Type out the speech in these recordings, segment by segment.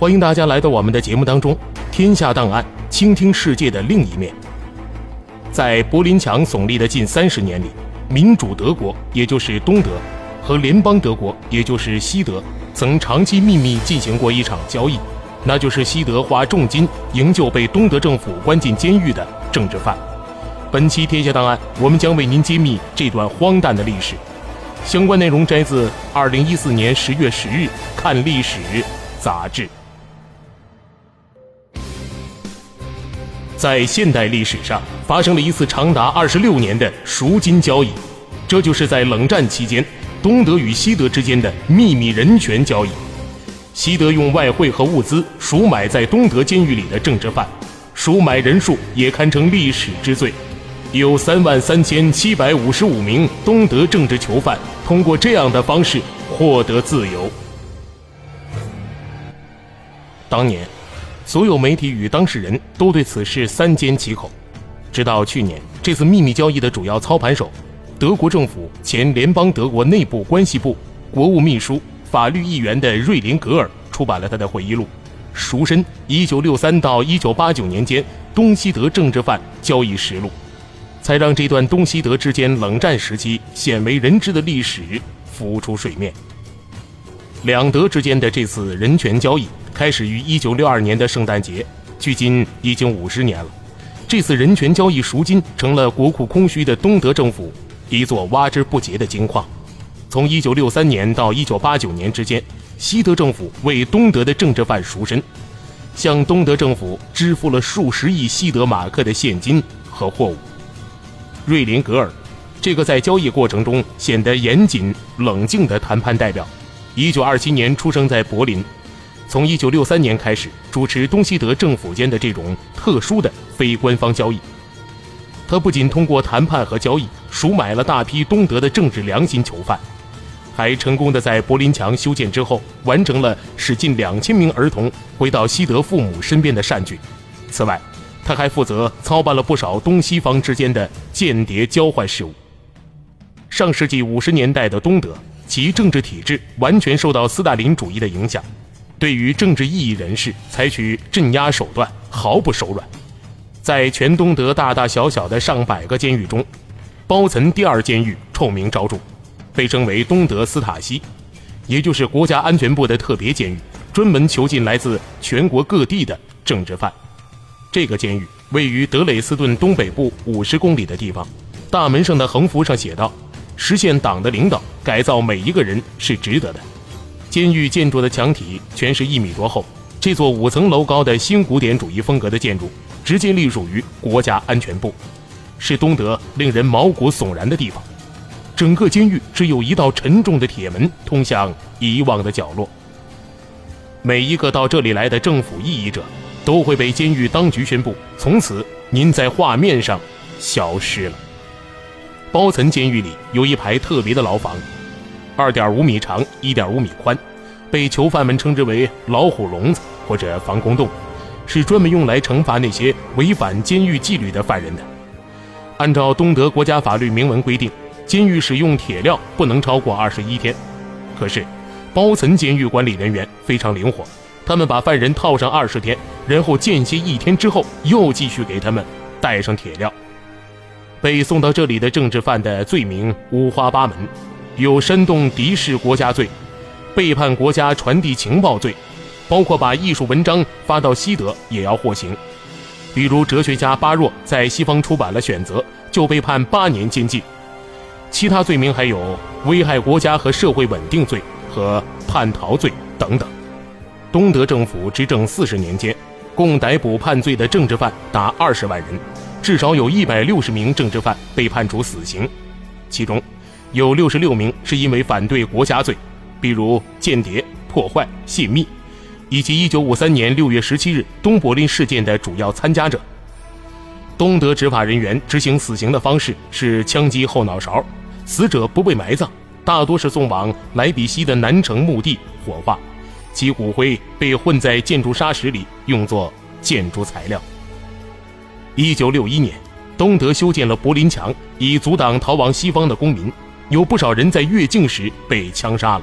欢迎大家来到我们的节目当中。天下档案，倾听世界的另一面。在柏林墙耸立的近三十年里，民主德国，也就是东德，和联邦德国，也就是西德，曾长期秘密进行过一场交易，那就是西德花重金营救被东德政府关进监狱的政治犯。本期天下档案，我们将为您揭秘这段荒诞的历史。相关内容摘自二零一四年十月十日《看历史》杂志。在现代历史上，发生了一次长达二十六年的赎金交易，这就是在冷战期间东德与西德之间的秘密人权交易。西德用外汇和物资赎买在东德监狱里的政治犯，赎买人数也堪称历史之最。有三万三千七百五十五名东德政治囚犯通过这样的方式获得自由。当年，所有媒体与当事人都对此事三缄其口。直到去年，这次秘密交易的主要操盘手，德国政府前联邦德国内部关系部国务秘书、法律议员的瑞林格尔出版了他的回忆录《赎身：一九六三到一九八九年间东西德政治犯交易实录》。才让这段东西德之间冷战时期鲜为人知的历史浮出水面。两德之间的这次人权交易开始于1962年的圣诞节，距今已经五十年了。这次人权交易赎金成了国库空虚的东德政府一座挖之不竭的金矿。从1963年到1989年之间，西德政府为东德的政治犯赎身，向东德政府支付了数十亿西德马克的现金和货物。瑞林格尔，这个在交易过程中显得严谨冷静的谈判代表，1927年出生在柏林，从1963年开始主持东西德政府间的这种特殊的非官方交易。他不仅通过谈判和交易赎买了大批东德的政治良心囚犯，还成功的在柏林墙修建之后完成了使近两千名儿童回到西德父母身边的善举。此外，他还负责操办了不少东西方之间的间谍交换事务。上世纪五十年代的东德，其政治体制完全受到斯大林主义的影响，对于政治异议人士采取镇压手段，毫不手软。在全东德大大小小的上百个监狱中，包岑第二监狱臭名昭著，被称为东德斯塔西，也就是国家安全部的特别监狱，专门囚禁来自全国各地的政治犯。这个监狱位于德累斯顿东北部五十公里的地方，大门上的横幅上写道：“实现党的领导，改造每一个人是值得的。”监狱建筑的墙体全是一米多厚，这座五层楼高的新古典主义风格的建筑，直接隶属于国家安全部，是东德令人毛骨悚然的地方。整个监狱只有一道沉重的铁门通向遗忘的角落，每一个到这里来的政府异议者。都会被监狱当局宣布，从此您在画面上消失了。包层监狱里有一排特别的牢房，二点五米长，一点五米宽，被囚犯们称之为“老虎笼子”或者“防空洞”，是专门用来惩罚那些违反监狱纪律的犯人的。按照东德国家法律明文规定，监狱使用铁镣不能超过二十一天。可是，包岑监狱管理人员非常灵活。他们把犯人套上二十天，然后间歇一天之后，又继续给他们戴上铁镣。被送到这里的政治犯的罪名五花八门，有煽动敌视国家罪、背叛国家传递情报罪，包括把艺术文章发到西德也要获刑。比如哲学家巴若在西方出版了《选择》，就被判八年监禁。其他罪名还有危害国家和社会稳定罪和叛逃罪等等。东德政府执政四十年间，共逮捕判罪的政治犯达二十万人，至少有一百六十名政治犯被判处死刑，其中有六十六名是因为反对国家罪，比如间谍、破坏、泄密；以及1953年6月17日东柏林事件的主要参加者。东德执法人员执行死刑的方式是枪击后脑勺，死者不被埋葬，大多是送往莱比锡的南城墓地火化，其骨灰被混在建筑砂石里，用作建筑材料。1961年，东德修建了柏林墙，以阻挡逃往西方的公民，有不少人在越境时被枪杀了。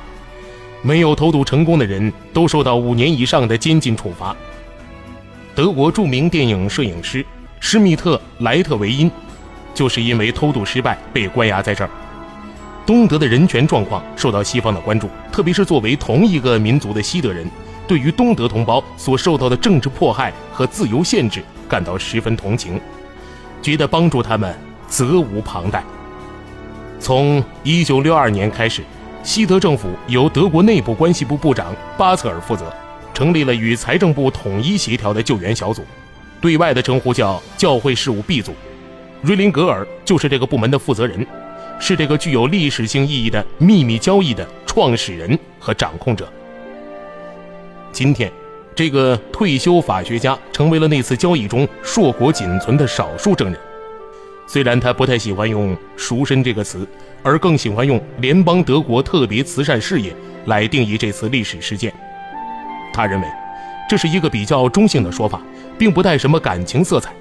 没有偷渡成功的人都受到五年以上的监禁处罚。德国著名电影摄影师施密特·莱特维因，就是因为偷渡失败被关押在这儿。东德的人权状况受到西方的关注，特别是作为同一个民族的西德人，对于东德同胞所受到的政治迫害和自由限制感到十分同情，觉得帮助他们责无旁贷。从1962年开始。西德政府由德国内部关系部部长巴策尔负责，成立了与财政部统一协调的救援小组，对外的称呼叫教会事务 B 组。瑞林格尔就是这个部门的负责人，是这个具有历史性意义的秘密交易的创始人和掌控者。今天，这个退休法学家成为了那次交易中硕果仅存的少数证人。虽然他不太喜欢用“赎身”这个词，而更喜欢用“联邦德国特别慈善事业”来定义这次历史事件。他认为，这是一个比较中性的说法，并不带什么感情色彩。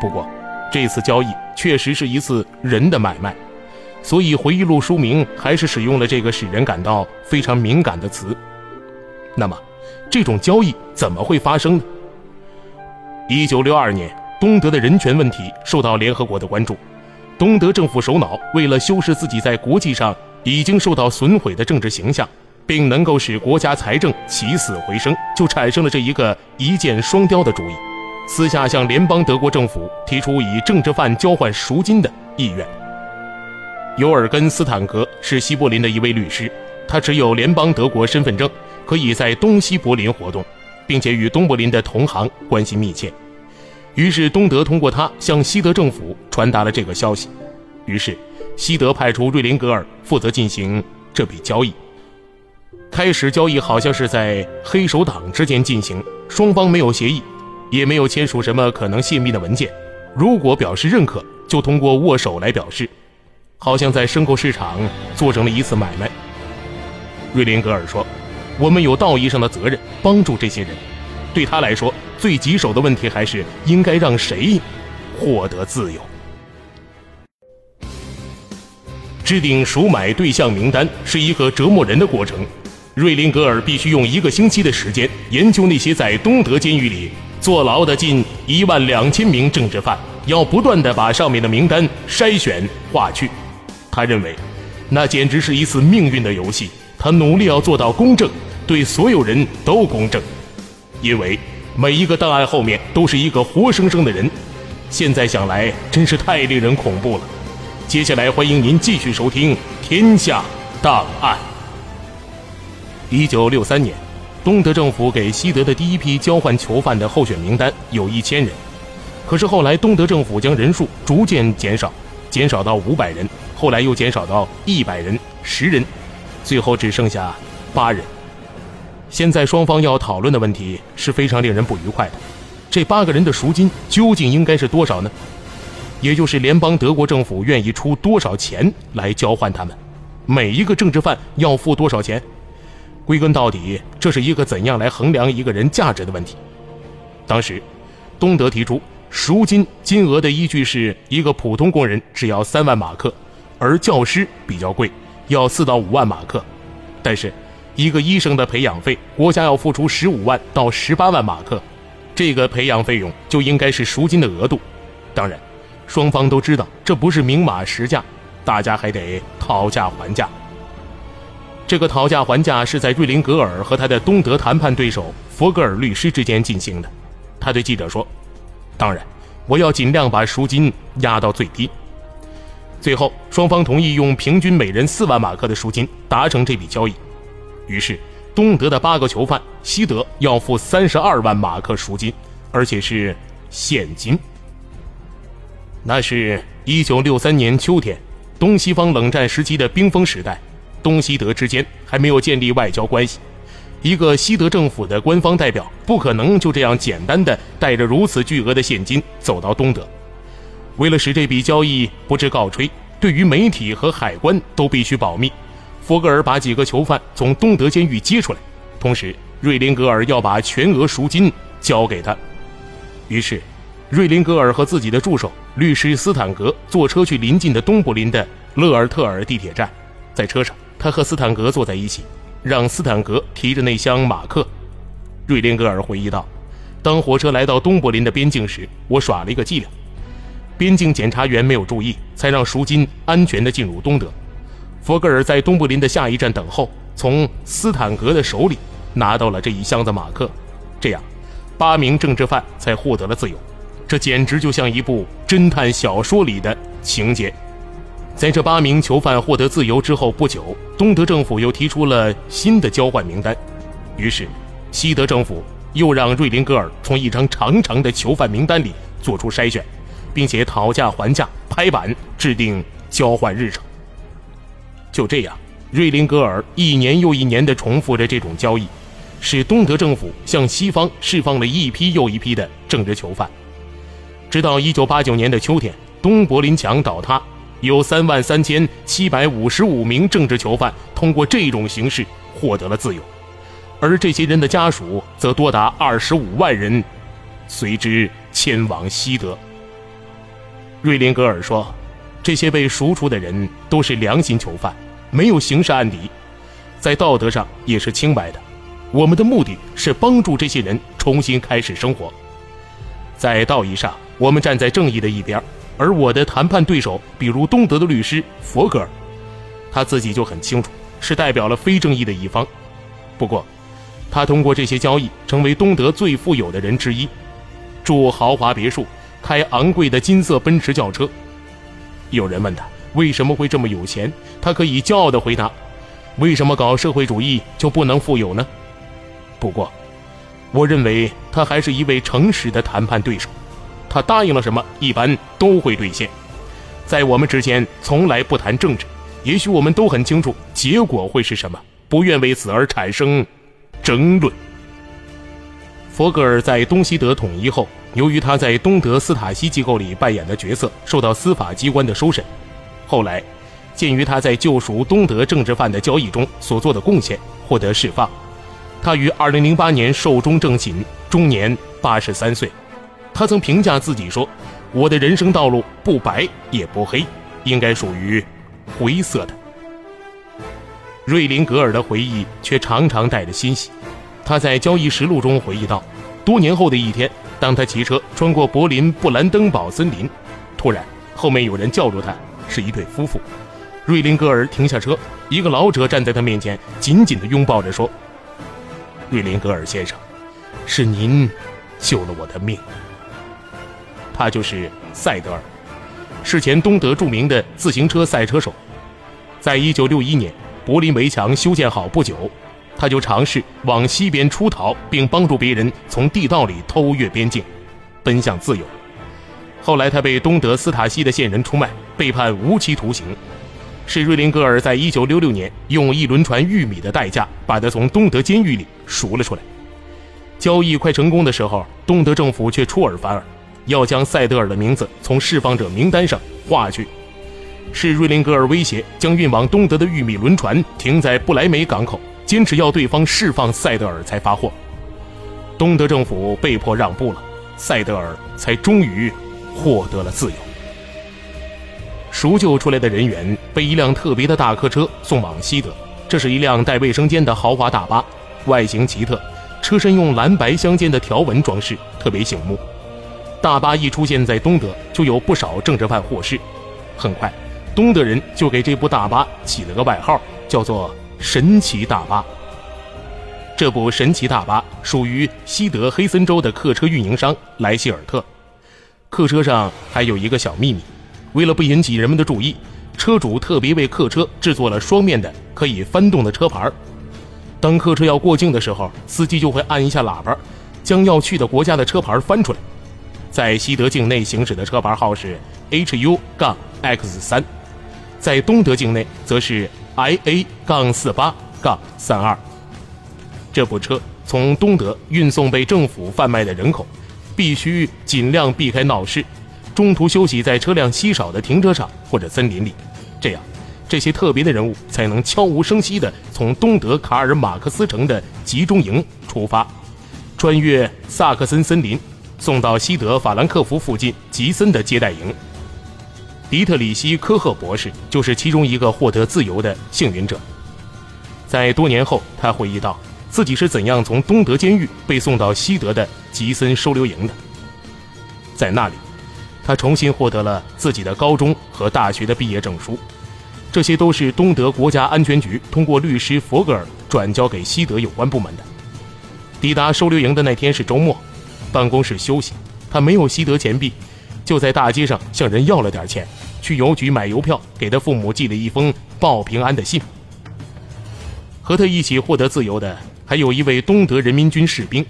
不过，这次交易确实是一次人的买卖，所以回忆录书名还是使用了这个使人感到非常敏感的词。那么，这种交易怎么会发生呢？一九六二年。东德的人权问题受到联合国的关注，东德政府首脑为了修饰自己在国际上已经受到损毁的政治形象，并能够使国家财政起死回生，就产生了这一个一箭双雕的主意，私下向联邦德国政府提出以政治犯交换赎金的意愿。尤尔根斯坦格是西柏林的一位律师，他持有联邦德国身份证，可以在东西柏林活动，并且与东柏林的同行关系密切。于是，东德通过他向西德政府传达了这个消息。于是，西德派出瑞林格尔负责进行这笔交易。开始交易好像是在黑手党之间进行，双方没有协议，也没有签署什么可能泄密的文件。如果表示认可，就通过握手来表示，好像在牲购市场做成了一次买卖。瑞林格尔说：“我们有道义上的责任，帮助这些人。”对他来说，最棘手的问题还是应该让谁获得自由。制定赎买对象名单是一个折磨人的过程。瑞林格尔必须用一个星期的时间研究那些在东德监狱里坐牢的近一万两千名政治犯，要不断的把上面的名单筛选划去。他认为，那简直是一次命运的游戏。他努力要做到公正，对所有人都公正。因为每一个档案后面都是一个活生生的人，现在想来真是太令人恐怖了。接下来欢迎您继续收听《天下档案》。一九六三年，东德政府给西德的第一批交换囚犯的候选名单有一千人，可是后来东德政府将人数逐渐减少，减少到五百人，后来又减少到一百人、十人，最后只剩下八人。现在双方要讨论的问题是非常令人不愉快的，这八个人的赎金究竟应该是多少呢？也就是联邦德国政府愿意出多少钱来交换他们？每一个政治犯要付多少钱？归根到底，这是一个怎样来衡量一个人价值的问题。当时，东德提出赎金金额的依据是一个普通工人只要三万马克，而教师比较贵，要四到五万马克，但是。一个医生的培养费，国家要付出十五万到十八万马克，这个培养费用就应该是赎金的额度。当然，双方都知道这不是明码实价，大家还得讨价还价。这个讨价还价是在瑞林格尔和他的东德谈判对手佛格尔律师之间进行的。他对记者说：“当然，我要尽量把赎金压到最低。”最后，双方同意用平均每人四万马克的赎金达成这笔交易。于是，东德的八个囚犯，西德要付三十二万马克赎金，而且是现金。那是一九六三年秋天，东西方冷战时期的冰封时代，东西德之间还没有建立外交关系，一个西德政府的官方代表不可能就这样简单的带着如此巨额的现金走到东德。为了使这笔交易不致告吹，对于媒体和海关都必须保密。弗格尔把几个囚犯从东德监狱接出来，同时瑞林格尔要把全额赎金交给他。于是，瑞林格尔和自己的助手律师斯坦格坐车去临近的东柏林的勒尔特尔地铁站。在车上，他和斯坦格坐在一起，让斯坦格提着那箱马克。瑞林格尔回忆道：“当火车来到东柏林的边境时，我耍了一个伎俩。边境检查员没有注意，才让赎金安全地进入东德。佛格尔在东柏林的下一站等候，从斯坦格的手里拿到了这一箱子马克。这样。”八名政治犯才获得了自由，这简直就像一部侦探小说里的情节。在这八名囚犯获得自由之后不久，东德政府又提出了新的交换名单，于是西德政府又让瑞林格尔从一张长长的囚犯名单里做出筛选，并且讨价还价、拍板制定交换日程。就这样，瑞林格尔一年又一年地重复着这种交易。使东德政府向西方释放了一批又一批的政治囚犯，直到1989年的秋天，东柏林墙倒塌，有3万3755名政治囚犯通过这种形式获得了自由，而这些人的家属则多达25万人，随之迁往西德。瑞林格尔说：“这些被赎出的人都是良心囚犯，没有刑事案底，在道德上也是清白的。”我们的目的是帮助这些人重新开始生活。在道义上，我们站在正义的一边，而我的谈判对手，比如东德的律师佛格尔，他自己就很清楚，是代表了非正义的一方。不过，他通过这些交易成为东德最富有的人之一，住豪华别墅，开昂贵的金色奔驰轿车。有人问他为什么会这么有钱，他可以骄傲地回答：“为什么搞社会主义就不能富有呢？”不过，我认为他还是一位诚实的谈判对手。他答应了什么，一般都会兑现。在我们之间从来不谈政治，也许我们都很清楚结果会是什么，不愿为此而产生争论。佛格尔在东西德统一后，由于他在东德斯塔西机构里扮演的角色受到司法机关的收审，后来，鉴于他在救赎东德政治犯的交易中所做的贡献，获得释放。他于二零零八年寿终正寝，终年八十三岁。他曾评价自己说：“我的人生道路不白也不黑，应该属于灰色的。”瑞林格尔的回忆却常常带着欣喜。他在交易实录中回忆道：“多年后的一天，当他骑车穿过柏林布兰登堡森林，突然后面有人叫住他，是一对夫妇。瑞林格尔停下车，一个老者站在他面前，紧紧地拥抱着说。”瑞林格尔先生，是您救了我的命。他就是塞德尔，是前东德著名的自行车赛车手。在一九六一年柏林围墙修建好不久，他就尝试往西边出逃，并帮助别人从地道里偷越边境，奔向自由。后来他被东德斯塔西的线人出卖，被判无期徒刑。是瑞林格尔在一九六六年用一轮船玉米的代价把他从东德监狱里赎了出来。交易快成功的时候，东德政府却出尔反尔，要将塞德尔的名字从释放者名单上划去。是瑞林格尔威胁将运往东德的玉米轮船停在不来梅港口，坚持要对方释放塞德尔才发货。东德政府被迫让步了，塞德尔才终于获得了自由。赎救出来的人员被一辆特别的大客车送往西德。这是一辆带卫生间的豪华大巴，外形奇特，车身用蓝白相间的条纹装饰，特别醒目。大巴一出现在东德，就有不少政治犯获释。很快，东德人就给这部大巴起了个外号，叫做“神奇大巴”。这部神奇大巴属于西德黑森州的客车运营商莱希尔特。客车上还有一个小秘密。为了不引起人们的注意，车主特别为客车制作了双面的可以翻动的车牌。当客车要过境的时候，司机就会按一下喇叭，将要去的国家的车牌翻出来。在西德境内行驶的车牌号是 HU- 杠 X 三，在东德境内则是 IA- 杠四八杠三二。这部车从东德运送被政府贩卖的人口，必须尽量避开闹市，中途休息在车辆稀少的停车场或者森林里，这样，这些特别的人物才能悄无声息地从东德卡尔马克思城的集中营出发，穿越萨克森森林，送到西德法兰克福附近吉森的接待营。迪特里希·科赫博士就是其中一个获得自由的幸运者。在多年后，他回忆道。自己是怎样从东德监狱被送到西德的吉森收留营的？在那里，他重新获得了自己的高中和大学的毕业证书，这些都是东德国家安全局通过律师佛格尔转交给西德有关部门的。抵达收留营的那天是周末，办公室休息，他没有西德钱币，就在大街上向人要了点钱，去邮局买邮票，给他父母寄了一封报平安的信。和他一起获得自由的。还有一位东德人民军士兵，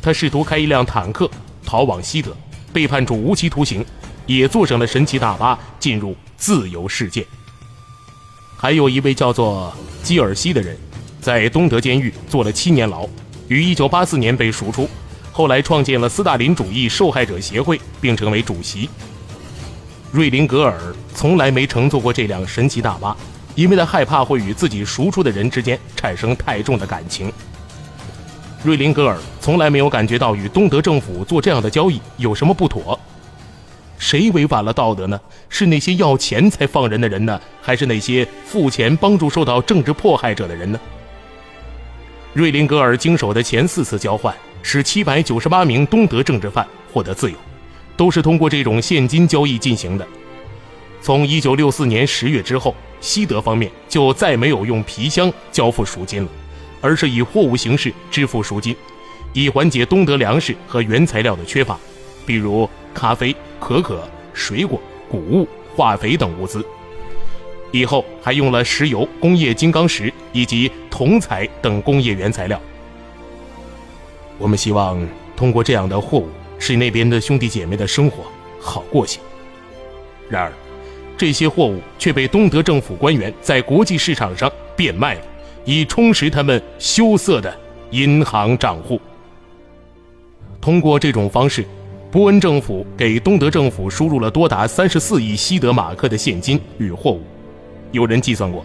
他试图开一辆坦克逃往西德，被判处无期徒刑，也坐上了神奇大巴进入自由世界。还有一位叫做基尔西的人，在东德监狱坐了七年牢，于1984年被赎出，后来创建了斯大林主义受害者协会，并成为主席。瑞林格尔从来没乘坐过这辆神奇大巴，因为他害怕会与自己赎出的人之间产生太重的感情。瑞林格尔从来没有感觉到与东德政府做这样的交易有什么不妥。谁违反了道德呢？是那些要钱才放人的人呢，还是那些付钱帮助受到政治迫害者的人呢？瑞林格尔经手的前四次交换，使七百九十八名东德政治犯获得自由，都是通过这种现金交易进行的。从一九六四年十月之后，西德方面就再没有用皮箱交付赎金了。而是以货物形式支付赎金，以缓解东德粮食和原材料的缺乏，比如咖啡、可可、水果、谷物、化肥等物资。以后还用了石油、工业金刚石以及铜材等工业原材料。我们希望通过这样的货物，使那边的兄弟姐妹的生活好过些。然而，这些货物却被东德政府官员在国际市场上变卖了。以充实他们羞涩的银行账户。通过这种方式，波恩政府给东德政府输入了多达三十四亿西德马克的现金与货物。有人计算过，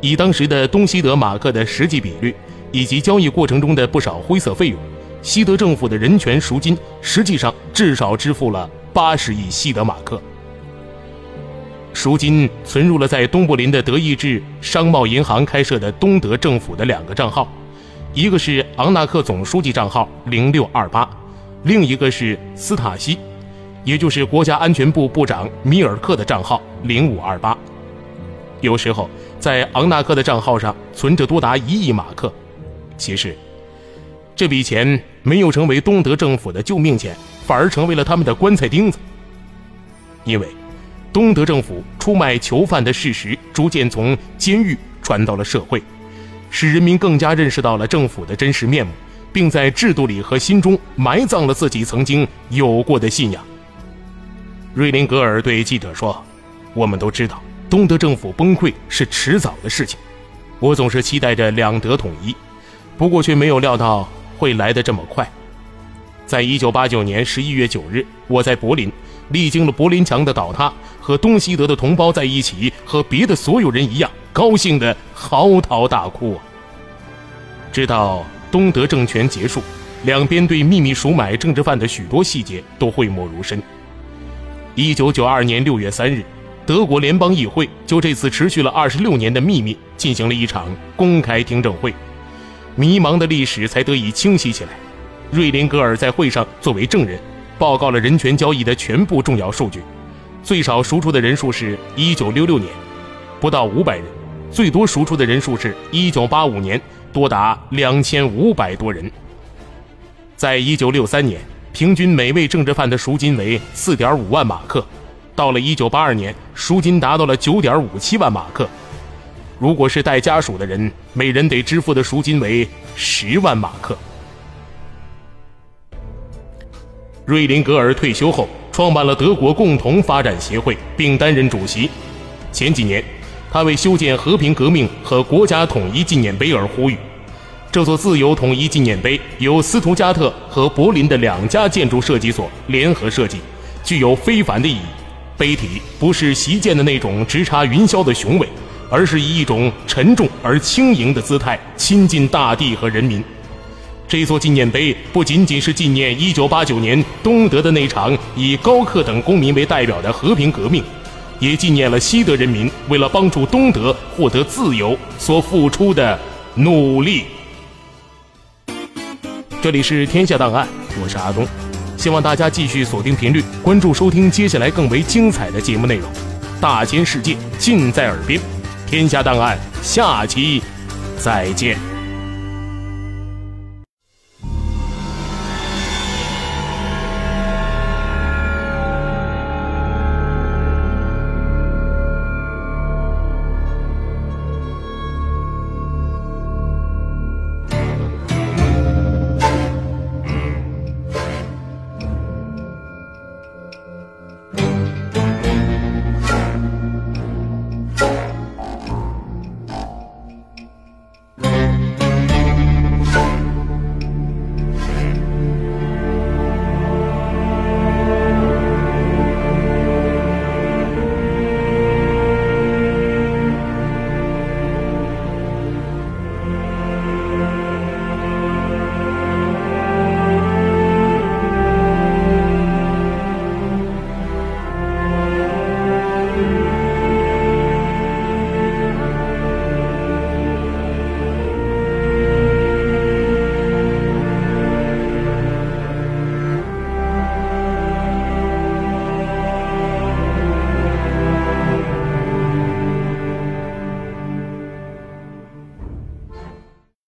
以当时的东西德马克的实际比率，以及交易过程中的不少灰色费用，西德政府的人权赎金实际上至少支付了八十亿西德马克。赎金存入了在东柏林的德意志商贸银行开设的东德政府的两个账号，一个是昂纳克总书记账号零六二八，另一个是斯塔西，也就是国家安全部部长米尔克的账号零五二八。有时候在昂纳克的账号上存着多达一亿马克，其实这笔钱没有成为东德政府的救命钱，反而成为了他们的棺材钉子，因为。东德政府出卖囚犯的事实逐渐从监狱传到了社会，使人民更加认识到了政府的真实面目，并在制度里和心中埋葬了自己曾经有过的信仰。瑞林格尔对记者说：“我们都知道，东德政府崩溃是迟早的事情。我总是期待着两德统一，不过却没有料到会来得这么快。在一九八九年十一月九日，我在柏林。”历经了柏林墙的倒塌，和东西德的同胞在一起，和别的所有人一样，高兴的嚎啕大哭。直到东德政权结束，两边对秘密赎买政治犯的许多细节都讳莫如深。一九九二年六月三日，德国联邦议会就这次持续了二十六年的秘密进行了一场公开听证会，迷茫的历史才得以清晰起来。瑞林格尔在会上作为证人。报告了人权交易的全部重要数据，最少赎出的人数是1966年，不到500人；最多赎出的人数是1985年，多达2500多人。在1963年，平均每位政治犯的赎金为4.5万马克，到了1982年，赎金达到了9.57万马克。如果是带家属的人，每人得支付的赎金为10万马克。瑞林格尔退休后，创办了德国共同发展协会，并担任主席。前几年，他为修建和平革命和国家统一纪念碑而呼吁。这座自由统一纪念碑由斯图加特和柏林的两家建筑设计所联合设计，具有非凡的意义。碑体不是习建的那种直插云霄的雄伟，而是以一种沉重而轻盈的姿态亲近大地和人民。这座纪念碑不仅仅是纪念1989年东德的那场以高克等公民为代表的和平革命，也纪念了西德人民为了帮助东德获得自由所付出的努力。这里是天下档案，我是阿东，希望大家继续锁定频率，关注收听接下来更为精彩的节目内容。大千世界尽在耳边，天下档案下期再见。